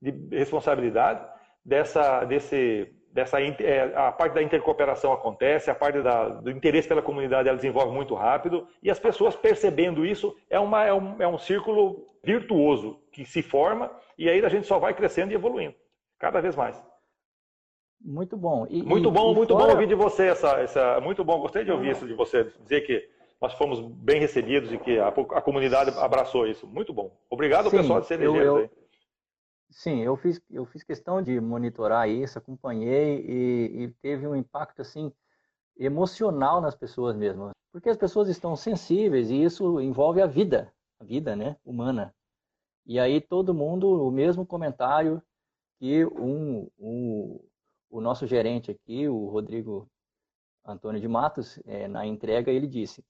de responsabilidade dessa, desse, dessa é, a parte da intercooperação acontece, a parte da, do interesse pela comunidade ela desenvolve muito rápido e as pessoas percebendo isso é, uma, é, um, é um círculo virtuoso que se forma e aí a gente só vai crescendo e evoluindo cada vez mais. Muito bom. E, muito bom, e muito fora... bom ouvir de você essa, essa, muito bom. Gostei de ouvir isso de você dizer que nós fomos bem recebidos e que a, a comunidade abraçou isso. Muito bom. Obrigado Sim, pessoal de Cerejeiras eu, eu... Sim, eu fiz, eu fiz questão de monitorar isso, acompanhei e, e, teve um impacto assim emocional nas pessoas mesmo, porque as pessoas estão sensíveis e isso envolve a vida, a vida, né, humana. E aí todo mundo o mesmo comentário que um, um o nosso gerente aqui, o Rodrigo Antônio de Matos, é, na entrega ele disse: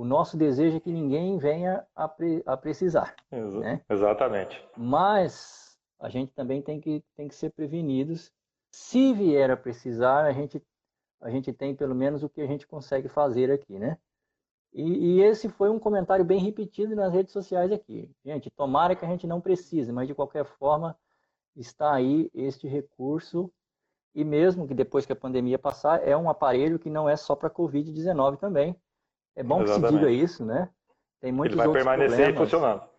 o nosso desejo é que ninguém venha a, pre, a precisar. Ex né? Exatamente. Mas a gente também tem que, tem que ser prevenidos. Se vier a precisar, a gente, a gente tem pelo menos o que a gente consegue fazer aqui, né? E, e, esse foi um comentário bem repetido nas redes sociais aqui. Gente, tomara que a gente não precise, mas de qualquer forma está aí este recurso. E mesmo que depois que a pandemia passar, é um aparelho que não é só para Covid-19 também. É bom Exatamente. que se diga isso, né? Tem muitos Ele vai permanecer problemas. funcionando.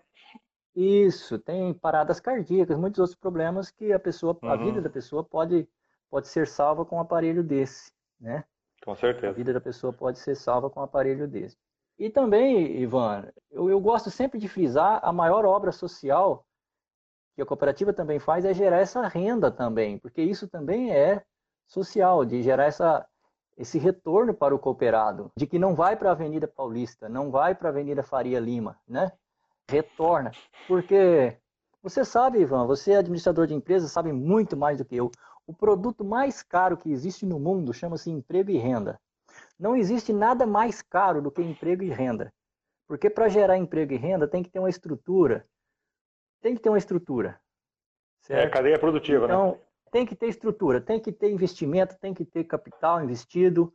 Isso, tem paradas cardíacas, muitos outros problemas que a pessoa, uhum. a vida da pessoa pode, pode ser salva com um aparelho desse, né? Com certeza. A vida da pessoa pode ser salva com um aparelho desse. E também, Ivan, eu, eu gosto sempre de frisar a maior obra social que a cooperativa também faz é gerar essa renda também, porque isso também é social, de gerar essa, esse retorno para o cooperado, de que não vai para a Avenida Paulista, não vai para a Avenida Faria Lima, né? Retorna, porque você sabe, Ivan, você é administrador de empresa, sabe muito mais do que eu. O produto mais caro que existe no mundo chama-se emprego e renda. Não existe nada mais caro do que emprego e renda. Porque para gerar emprego e renda tem que ter uma estrutura. Tem que ter uma estrutura. É, certo? É, cadeia produtiva, então, né? Tem que ter estrutura, tem que ter investimento, tem que ter capital investido.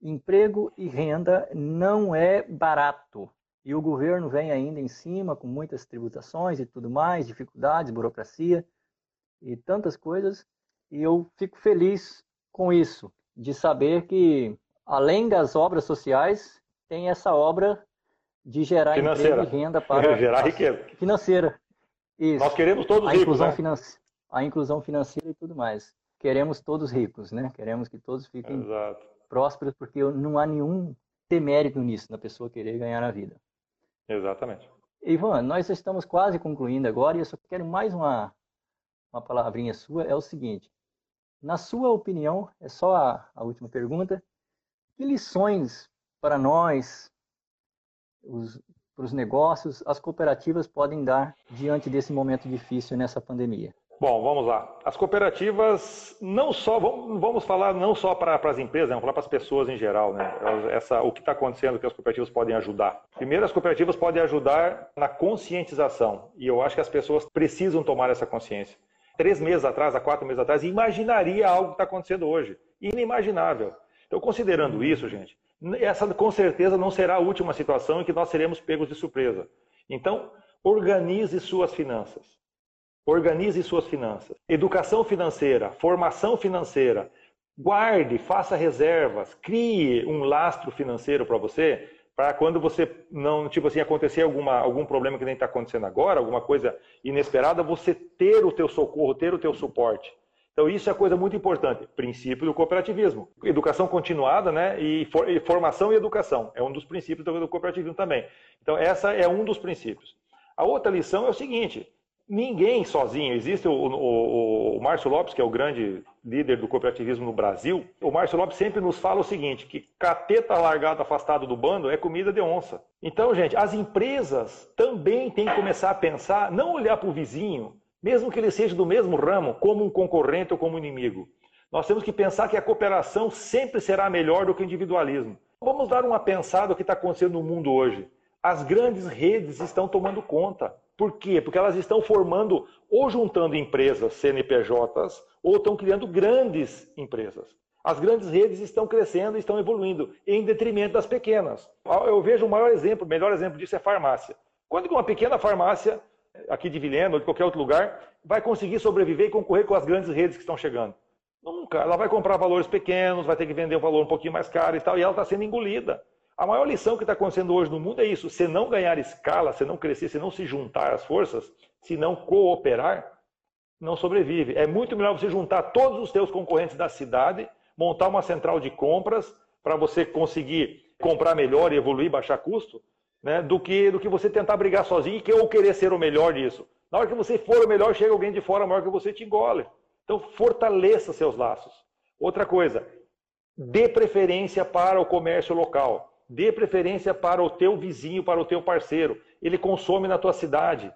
Emprego e renda não é barato. E o governo vem ainda em cima com muitas tributações e tudo mais, dificuldades, burocracia e tantas coisas. E eu fico feliz com isso, de saber que, além das obras sociais, tem essa obra de gerar financeira. emprego e renda para gerar riqueza financeira. Isso. Nós queremos todos a ricos, inclusão né? financeira, a inclusão financeira e tudo mais. Queremos todos ricos, né? Queremos que todos fiquem Exato. prósperos, porque não há nenhum demérito nisso, na pessoa querer ganhar a vida. Exatamente. Ivan, nós estamos quase concluindo agora e eu só quero mais uma, uma palavrinha sua. É o seguinte: na sua opinião, é só a, a última pergunta, que lições para nós, os, para os negócios, as cooperativas podem dar diante desse momento difícil nessa pandemia? Bom, vamos lá. As cooperativas, não só, vamos falar não só para, para as empresas, vamos falar para as pessoas em geral, né? Essa, o que está acontecendo que as cooperativas podem ajudar. Primeiro, as cooperativas podem ajudar na conscientização, e eu acho que as pessoas precisam tomar essa consciência. Três meses atrás, há quatro meses atrás, imaginaria algo que está acontecendo hoje. Inimaginável. Então, considerando isso, gente, essa com certeza não será a última situação em que nós seremos pegos de surpresa. Então, organize suas finanças. Organize suas finanças. Educação financeira, formação financeira. Guarde, faça reservas, crie um lastro financeiro para você, para quando você não, tipo assim, acontecer alguma, algum problema que nem está acontecendo agora, alguma coisa inesperada, você ter o teu socorro, ter o teu suporte. Então isso é coisa muito importante. Princípio do cooperativismo. Educação continuada, né? E, for, formação e educação. É um dos princípios do, do cooperativismo também. Então essa é um dos princípios. A outra lição é o seguinte: Ninguém sozinho. Existe o, o, o, Márcio Lopes, que é o grande líder do cooperativismo no Brasil. O Márcio Lopes sempre nos fala o seguinte: que cateta largado afastado do bando é comida de onça. Então, gente, as empresas também têm que começar a pensar, não olhar para o vizinho, mesmo que ele seja do mesmo ramo, como um concorrente ou como um inimigo. Nós temos que pensar que a cooperação sempre será melhor do que o individualismo. Vamos dar uma pensada no que está acontecendo no mundo hoje. As grandes redes estão tomando conta. Por quê? Porque elas estão formando ou juntando empresas CNPJs ou estão criando grandes empresas. As grandes redes estão crescendo e estão evoluindo em detrimento das pequenas. Eu vejo o maior exemplo, o melhor exemplo disso é farmácia. Quando uma pequena farmácia, aqui de Vilhena ou de qualquer outro lugar, vai conseguir sobreviver e concorrer com as grandes redes que estão chegando? Nunca. Ela vai comprar valores pequenos, vai ter que vender um valor um pouquinho mais caro e tal, e ela está sendo engolida. A maior lição que está acontecendo hoje no mundo é isso: se não ganhar escala, se não crescer, se não se juntar as forças, se não cooperar, não sobrevive. É muito melhor você juntar todos os seus concorrentes da cidade, montar uma central de compras para você conseguir comprar melhor e evoluir, baixar custo, né, do que do que você tentar brigar sozinho e ou querer ser o melhor disso. Na hora que você for o melhor, chega alguém de fora maior que você te engole. Então fortaleça seus laços. Outra coisa, dê preferência para o comércio local. Dê preferência para o teu vizinho, para o teu parceiro. Ele consome na tua cidade.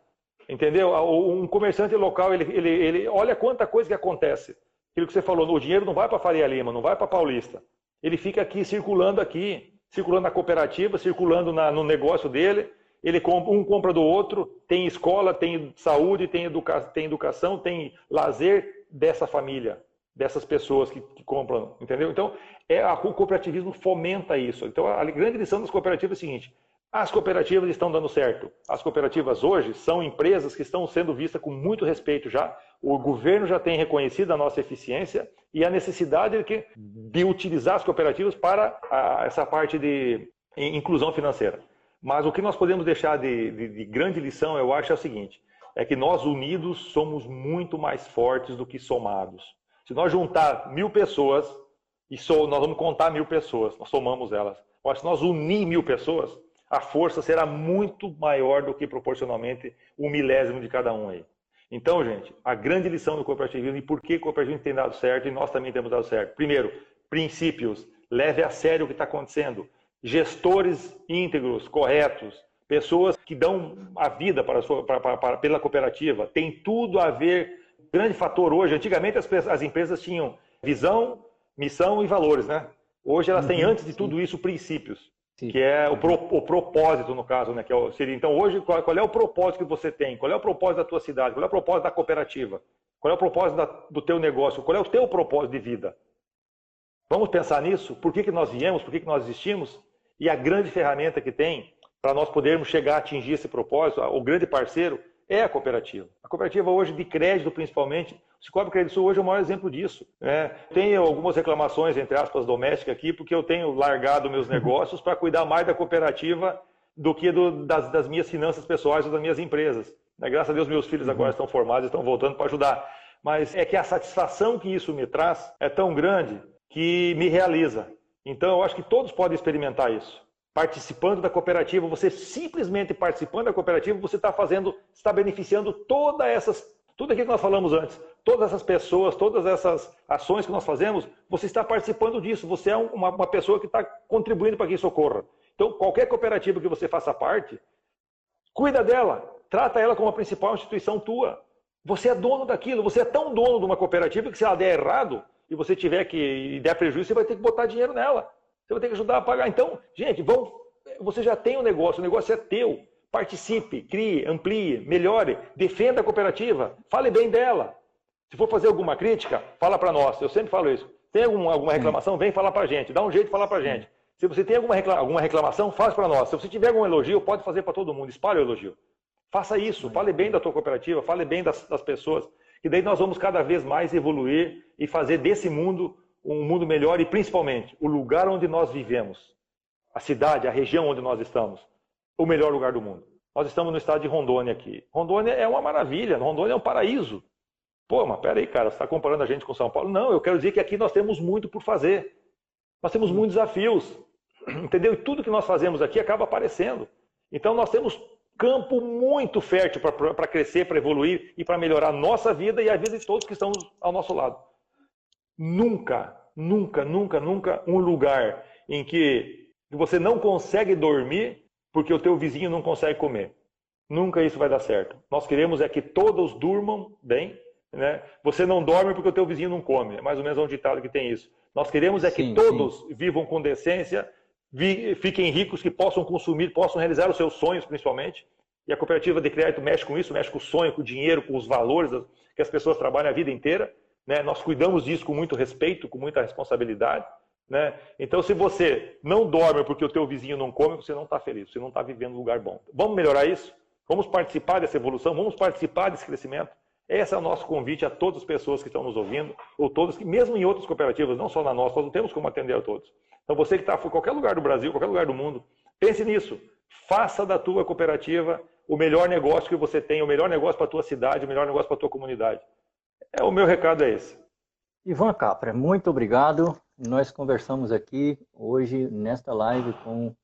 Entendeu? Um comerciante local, ele, ele, ele olha quanta coisa que acontece. Aquilo que você falou, o dinheiro não vai para Faria Lima, não vai para Paulista. Ele fica aqui circulando aqui, circulando na cooperativa, circulando na, no negócio dele. Ele compra, um compra do outro, tem escola, tem saúde, tem, educa, tem educação, tem lazer dessa família dessas pessoas que, que, compram, entendeu? Então, é, a, o cooperativismo fomenta isso. Então, a, a grande lição das cooperativas é a seguinte: as cooperativas estão dando certo. As cooperativas hoje são empresas que estão sendo vistas com muito respeito já. O governo já tem reconhecido a nossa eficiência e a necessidade de, de utilizar as cooperativas para a, essa parte de inclusão financeira. Mas o que nós podemos deixar de, de, de grande lição, eu acho, é o seguinte: é que nós unidos somos muito mais fortes do que somados. Se nós juntar mil pessoas e nós vamos contar mil pessoas, nós somamos elas. Mas se nós unir mil pessoas, a força será muito maior do que proporcionalmente o um milésimo de cada um aí. Então, gente, a grande lição do cooperativismo e por que o cooperativismo tem dado certo e nós também temos dado certo. Primeiro, princípios. Leve a sério o que está acontecendo. Gestores íntegros, corretos, pessoas que dão a vida para a sua, para, para, para, pela cooperativa. Tem tudo a ver. Grande fator hoje. Antigamente as, as empresas tinham visão, missão e valores, né? Hoje elas têm, uhum, antes de tudo isso, princípios, sim. que é o, pro, o, propósito, no caso, né? Que é seria, então, hoje, qual, qual, é o propósito que você tem? Qual é o propósito da tua cidade? Qual é o propósito da cooperativa? Qual é o propósito da, do teu negócio? Qual é o teu propósito de vida? Vamos pensar nisso? Por que, que nós viemos? Por que, que nós existimos? E a grande ferramenta que tem para nós podermos chegar a atingir esse propósito, o grande parceiro, é a cooperativa. A cooperativa hoje, de crédito principalmente, o Cicobi Crédito Sul hoje é o maior exemplo disso. Né? Tenho algumas reclamações, entre aspas, domésticas aqui, porque eu tenho largado meus negócios para cuidar mais da cooperativa do que do, das, das, minhas finanças pessoais ou das minhas empresas. Né? Graças a Deus, meus filhos agora uhum. estão formados e estão voltando para ajudar. Mas é que a satisfação que isso me traz é tão grande que me realiza. Então, eu acho que todos podem experimentar isso. Participando da cooperativa, você simplesmente participando da cooperativa, você está fazendo, está beneficiando todas essas, tudo aquilo que nós falamos antes, todas essas pessoas, todas essas ações que nós fazemos, você está participando disso. Você é uma, uma pessoa que está contribuindo para que isso ocorra. Então, qualquer cooperativa que você faça parte, cuida dela, trata ela como a principal instituição tua. Você é dono daquilo, você é tão dono de uma cooperativa que se ela der errado, e você tiver que der prejuízo, você vai ter que botar dinheiro nela. Você vai ter que ajudar a pagar. Então, gente, vão, você já tem um negócio, o negócio é teu. Participe, crie, amplie, melhore, defenda a cooperativa, fale bem dela. Se for fazer alguma crítica, fala para nós. Eu sempre falo isso. Tem alguma, alguma reclamação, vem falar para a gente. Dá um jeito de falar para a gente. Se você tem alguma, alguma reclamação, faz para nós. Se você tiver algum elogio, pode fazer para todo mundo. Espalhe o elogio. Faça isso. Fale bem da tua cooperativa, fale bem das, das pessoas. E daí nós vamos cada vez mais evoluir e fazer desse mundo um mundo melhor e principalmente o lugar onde nós vivemos, a cidade, a região onde nós estamos, o melhor lugar do mundo. Nós estamos no estado de Rondônia aqui. Rondônia é uma maravilha, Rondônia é um paraíso. Pô, mas peraí, cara, você está comparando a gente com São Paulo? Não, eu quero dizer que aqui nós temos muito por fazer. Nós temos muitos desafios. Entendeu? E tudo que nós fazemos aqui acaba aparecendo. Então nós temos campo muito fértil para crescer, para evoluir e para melhorar a nossa vida e a vida de todos que estão ao nosso lado. Nunca, nunca, nunca, nunca um lugar em que você não consegue dormir porque o teu vizinho não consegue comer. Nunca isso vai dar certo. Nós queremos é que todos durmam bem. Né? Você não dorme porque o teu vizinho não come. É mais ou menos um ditado que tem isso. Nós queremos é que sim, todos sim. vivam com decência fiquem ricos, que possam consumir, possam realizar os seus sonhos, principalmente. E a cooperativa de crédito mexe com isso, mexe com o sonho, com o dinheiro, com os valores que as pessoas trabalham a vida inteira. Né? Nós cuidamos disso com muito respeito, com muita responsabilidade. Né? Então, se você não dorme porque o teu vizinho não come, você não está feliz, você não está vivendo um lugar bom. Vamos melhorar isso? Vamos participar dessa evolução? Vamos participar desse crescimento? Esse é o nosso convite a todas as pessoas que estão nos ouvindo, ou todos que, mesmo em outras cooperativas, não só na nossa, nós não temos como atender a todos. Então você que está em qualquer lugar do Brasil, qualquer lugar do mundo, pense nisso. Faça da tua cooperativa o melhor negócio que você tem, o melhor negócio para a tua cidade, o melhor negócio para a tua comunidade. É, o meu recado é esse. Ivan Capra, muito obrigado. Nós conversamos aqui hoje nesta live com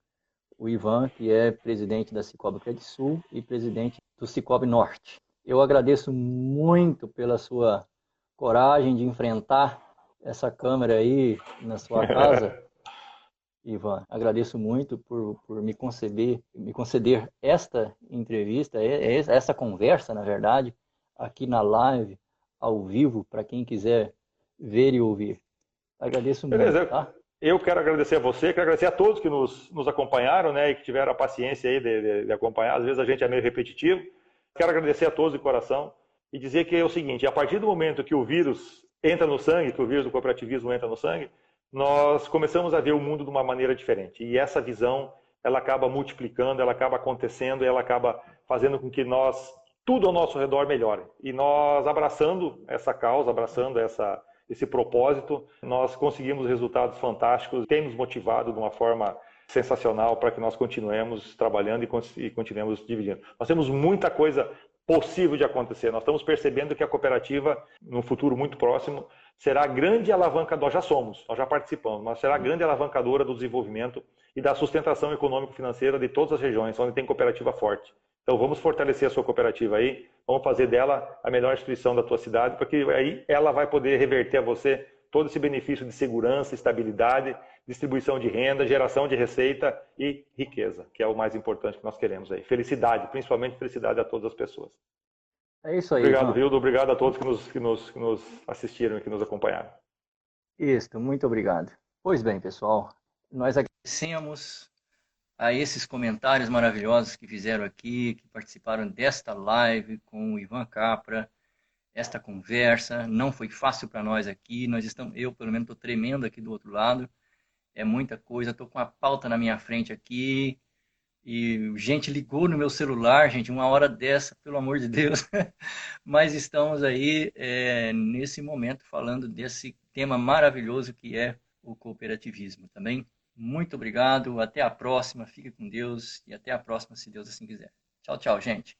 o Ivan, que é presidente da Cicobi Credit Sul e presidente do Cicobi Norte. Eu agradeço muito pela sua coragem de enfrentar essa câmera aí na sua casa. Ivan, agradeço muito por, por me conceder, me conceder esta entrevista, essa conversa, na verdade, aqui na live, ao vivo, para quem quiser ver e ouvir. Agradeço Beleza. muito. Tá? Eu quero agradecer a você, quero agradecer a todos que nos, nos acompanharam, né, e que tiveram a paciência aí de, de, de acompanhar. Às vezes a gente é meio repetitivo. Quero agradecer a todos de coração e dizer que é o seguinte: a partir do momento que o vírus entra no sangue, que o vírus do cooperativismo entra no sangue, nós começamos a ver o mundo de uma maneira diferente. E essa visão, ela acaba multiplicando, ela acaba acontecendo, ela acaba fazendo com que nós tudo ao nosso redor melhore. E nós abraçando essa causa, abraçando essa esse propósito, nós conseguimos resultados fantásticos, tem nos motivado de uma forma sensacional para que nós continuemos trabalhando e continuemos dividindo. Nós temos muita coisa possível de acontecer. Nós estamos percebendo que a cooperativa, no futuro muito próximo, será a grande alavancadora, nós já somos, nós já participamos, mas será a grande alavancadora do desenvolvimento e da sustentação econômico-financeira de todas as regiões onde tem cooperativa forte. Então vamos fortalecer a sua cooperativa aí, vamos fazer dela a melhor instituição da tua cidade, porque aí ela vai poder reverter a você todo esse benefício de segurança, estabilidade, distribuição de renda, geração de receita e riqueza, que é o mais importante que nós queremos aí. Felicidade, principalmente felicidade a todas as pessoas. É isso aí. Obrigado, Vildo. Obrigado a todos que nos, que, nos, que nos assistiram e que nos acompanharam. Isso, muito obrigado. Pois bem, pessoal, nós agradecemos a esses comentários maravilhosos que fizeram aqui, que participaram desta live com o Ivan Capra, esta conversa. Não foi fácil para nós aqui, nós estamos, eu pelo menos estou tremendo aqui do outro lado. É muita coisa, estou com a pauta na minha frente aqui, e gente ligou no meu celular, gente, uma hora dessa, pelo amor de Deus. Mas estamos aí é, nesse momento falando desse tema maravilhoso que é o cooperativismo também. Muito obrigado, até a próxima, fique com Deus e até a próxima, se Deus assim quiser. Tchau, tchau, gente.